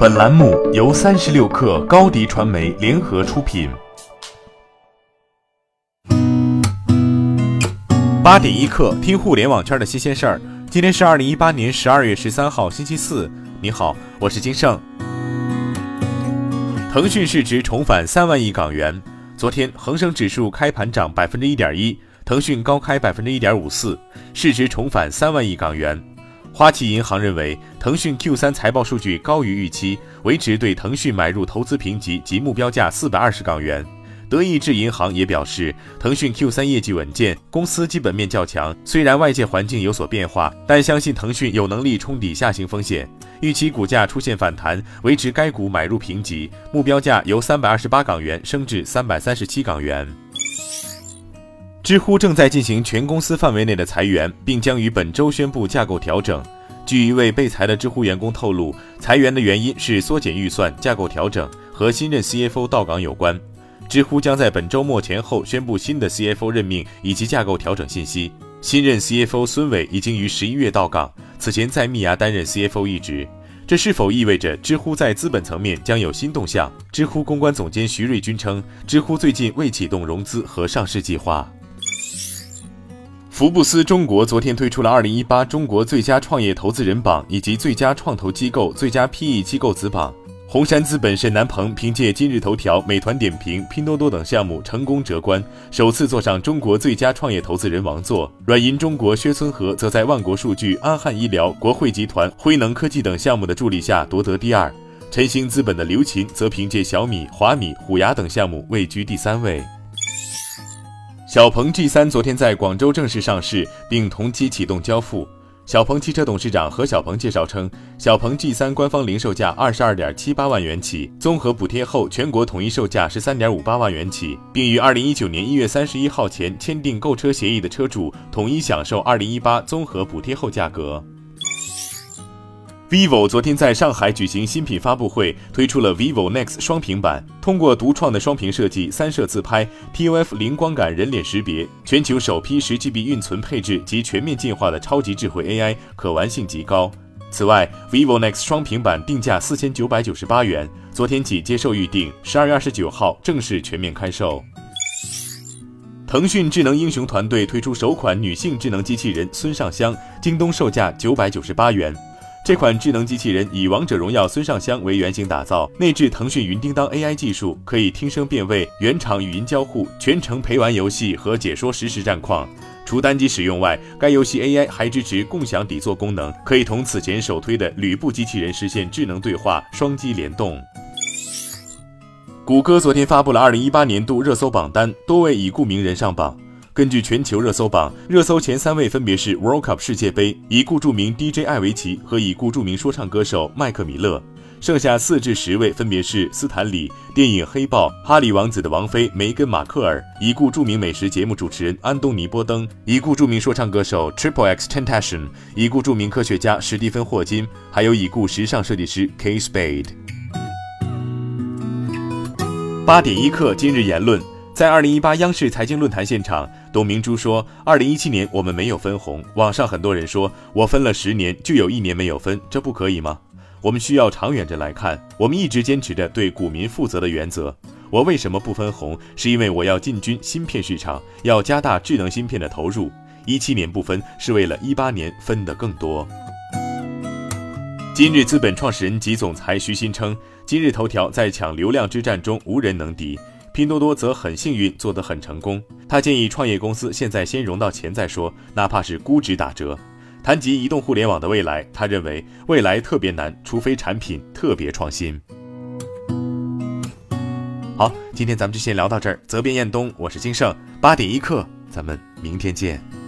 本栏目由三十六氪高低传媒联合出品。八点一刻，听互联网圈的新鲜事儿。今天是二零一八年十二月十三号，星期四。你好，我是金盛。腾讯市值重返三万亿港元。昨天，恒生指数开盘涨百分之一点一，腾讯高开百分之一点五四，市值重返三万亿港元。花旗银行认为，腾讯 Q 三财报数据高于预期，维持对腾讯买入投资评级及目标价四百二十港元。德意志银行也表示，腾讯 Q 三业绩稳健，公司基本面较强。虽然外界环境有所变化，但相信腾讯有能力冲抵下行风险，预期股价出现反弹，维持该股买入评级，目标价由三百二十八港元升至三百三十七港元。知乎正在进行全公司范围内的裁员，并将于本周宣布架构调整。据一位被裁的知乎员工透露，裁员的原因是缩减预算、架构调整和新任 CFO 到岗有关。知乎将在本周末前后宣布新的 CFO 任命以及架构调整信息。新任 CFO 孙伟已经于十一月到岗，此前在蜜芽担任 CFO 一职。这是否意味着知乎在资本层面将有新动向？知乎公关总监徐瑞军称，知乎最近未启动融资和上市计划。福布斯中国昨天推出了二零一八中国最佳创业投资人榜以及最佳创投机构、最佳 PE 机构子榜。红杉资本沈南鹏凭借今日头条、美团点评、拼多多等项目成功折关，首次坐上中国最佳创业投资人王座。软银中国薛村和则在万国数据、安汉医疗、国汇集团、辉能科技等项目的助力下夺得第二。晨星资本的刘琴则凭借小米、华米、虎牙等项目位居第三位。小鹏 G 三昨天在广州正式上市，并同期启动交付。小鹏汽车董事长何小鹏介绍称，小鹏 G 三官方零售价二十二点七八万元起，综合补贴后全国统一售价十三点五八万元起，并于二零一九年一月三十一号前签订购车协议的车主统一享受二零一八综合补贴后价格。Vivo 昨天在上海举行新品发布会，推出了 vivo Nex 双屏版。通过独创的双屏设计、三摄自拍、TOF 零光感人脸识别、全球首批十 GB 运存配置及全面进化的超级智慧 AI，可玩性极高。此外，vivo Nex 双屏版定价四千九百九十八元，昨天起接受预定，十二月二十九号正式全面开售。腾讯智能英雄团队推出首款女性智能机器人孙尚香，京东售价九百九十八元。这款智能机器人以《王者荣耀》孙尚香为原型打造，内置腾讯云叮当 AI 技术，可以听声辨位、原厂语音交互、全程陪玩游戏和解说实时战况。除单机使用外，该游戏 AI 还支持共享底座功能，可以同此前首推的吕布机器人实现智能对话、双击联动。谷歌昨天发布了2018年度热搜榜单，多位已故名人上榜。根据全球热搜榜，热搜前三位分别是 World Cup 世界杯已故著名 DJ 艾维奇和已故著名说唱歌手麦克米勒，剩下四至十位分别是斯坦李、电影《黑豹》、哈里王子的王妃梅根·马克尔、已故著名美食节目主持人安东尼·波登、已故著名说唱歌手 Triple X Tentacion、已故著名科学家史蒂芬·霍金，还有已故时尚设计师 K Spade。八点一刻，今日言论。在二零一八央视财经论坛现场，董明珠说：“二零一七年我们没有分红。网上很多人说我分了十年，就有一年没有分，这不可以吗？我们需要长远着来看。我们一直坚持着对股民负责的原则。我为什么不分红？是因为我要进军芯片市场，要加大智能芯片的投入。一七年不分，是为了一八年分得更多。”今日资本创始人及总裁徐新称：“今日头条在抢流量之战中无人能敌。”拼多多则很幸运，做得很成功。他建议创业公司现在先融到钱再说，哪怕是估值打折。谈及移动互联网的未来，他认为未来特别难，除非产品特别创新。好，今天咱们就先聊到这儿。责编：彦东，我是金盛，八点一刻，咱们明天见。